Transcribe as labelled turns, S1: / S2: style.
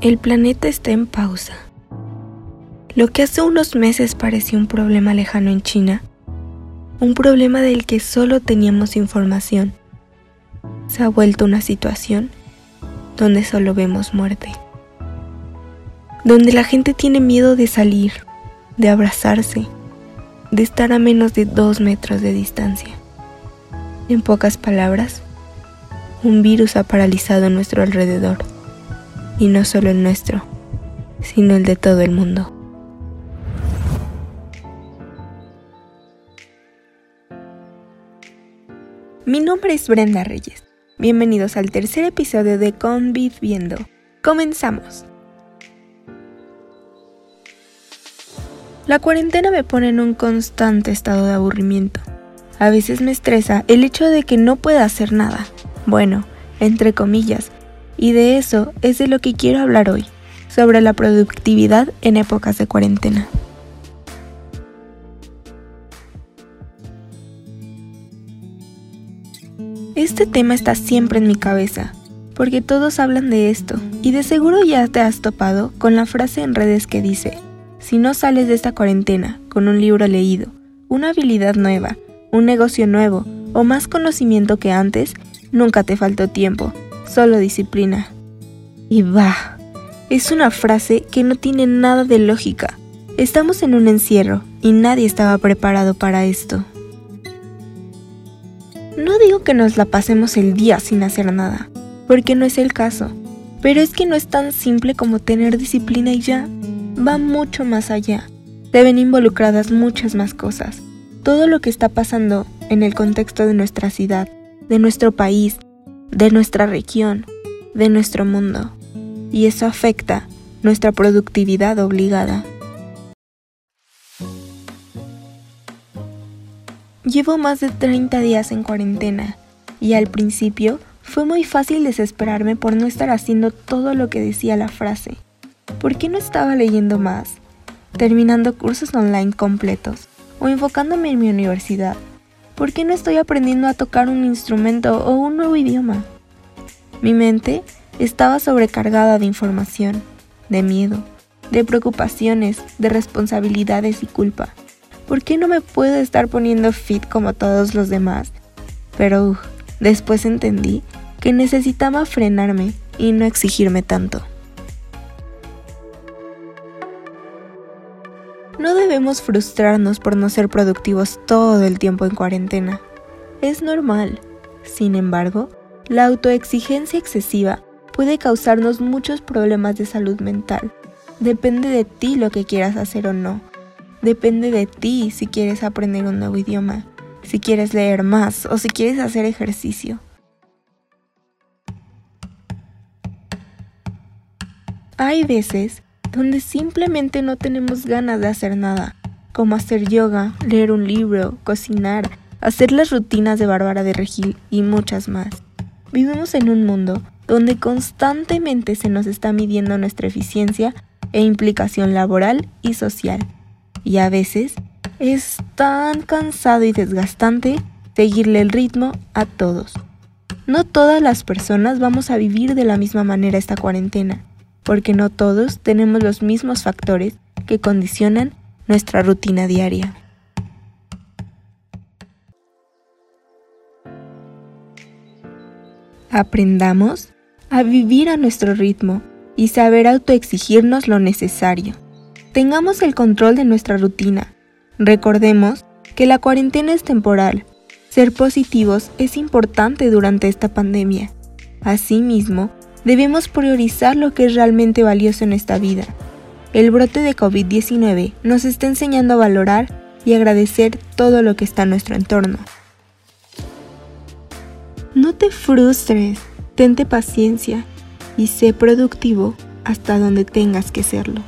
S1: El planeta está en pausa. Lo que hace unos meses parecía un problema lejano en China, un problema del que solo teníamos información, se ha vuelto una situación donde solo vemos muerte, donde la gente tiene miedo de salir, de abrazarse, de estar a menos de dos metros de distancia. En pocas palabras, un virus ha paralizado nuestro alrededor y no solo el nuestro, sino el de todo el mundo. Mi nombre es Brenda Reyes. Bienvenidos al tercer episodio de Conviviendo. Comenzamos. La cuarentena me pone en un constante estado de aburrimiento. A veces me estresa el hecho de que no pueda hacer nada. Bueno, entre comillas, y de eso es de lo que quiero hablar hoy, sobre la productividad en épocas de cuarentena. Este tema está siempre en mi cabeza, porque todos hablan de esto, y de seguro ya te has topado con la frase en redes que dice, si no sales de esta cuarentena con un libro leído, una habilidad nueva, un negocio nuevo o más conocimiento que antes, nunca te faltó tiempo, solo disciplina. Y va, es una frase que no tiene nada de lógica. Estamos en un encierro y nadie estaba preparado para esto. No digo que nos la pasemos el día sin hacer nada, porque no es el caso, pero es que no es tan simple como tener disciplina y ya. Va mucho más allá. Deben involucradas muchas más cosas. Todo lo que está pasando en el contexto de nuestra ciudad, de nuestro país, de nuestra región, de nuestro mundo, y eso afecta nuestra productividad obligada. Llevo más de 30 días en cuarentena y al principio fue muy fácil desesperarme por no estar haciendo todo lo que decía la frase. ¿Por qué no estaba leyendo más? Terminando cursos online completos o enfocándome en mi universidad ¿Por qué no estoy aprendiendo a tocar un instrumento o un nuevo idioma? Mi mente estaba sobrecargada de información, de miedo, de preocupaciones, de responsabilidades y culpa. ¿Por qué no me puedo estar poniendo fit como todos los demás? Pero después entendí que necesitaba frenarme y no exigirme tanto. Debemos frustrarnos por no ser productivos todo el tiempo en cuarentena. Es normal. Sin embargo, la autoexigencia excesiva puede causarnos muchos problemas de salud mental. Depende de ti lo que quieras hacer o no. Depende de ti si quieres aprender un nuevo idioma, si quieres leer más o si quieres hacer ejercicio. Hay veces donde simplemente no tenemos ganas de hacer nada, como hacer yoga, leer un libro, cocinar, hacer las rutinas de Bárbara de Regil y muchas más. Vivimos en un mundo donde constantemente se nos está midiendo nuestra eficiencia e implicación laboral y social. Y a veces es tan cansado y desgastante seguirle el ritmo a todos. No todas las personas vamos a vivir de la misma manera esta cuarentena porque no todos tenemos los mismos factores que condicionan nuestra rutina diaria. Aprendamos a vivir a nuestro ritmo y saber autoexigirnos lo necesario. Tengamos el control de nuestra rutina. Recordemos que la cuarentena es temporal. Ser positivos es importante durante esta pandemia. Asimismo, debemos priorizar lo que es realmente valioso en esta vida. El brote de COVID-19 nos está enseñando a valorar y agradecer todo lo que está en nuestro entorno. No te frustres, tente paciencia y sé productivo hasta donde tengas que serlo.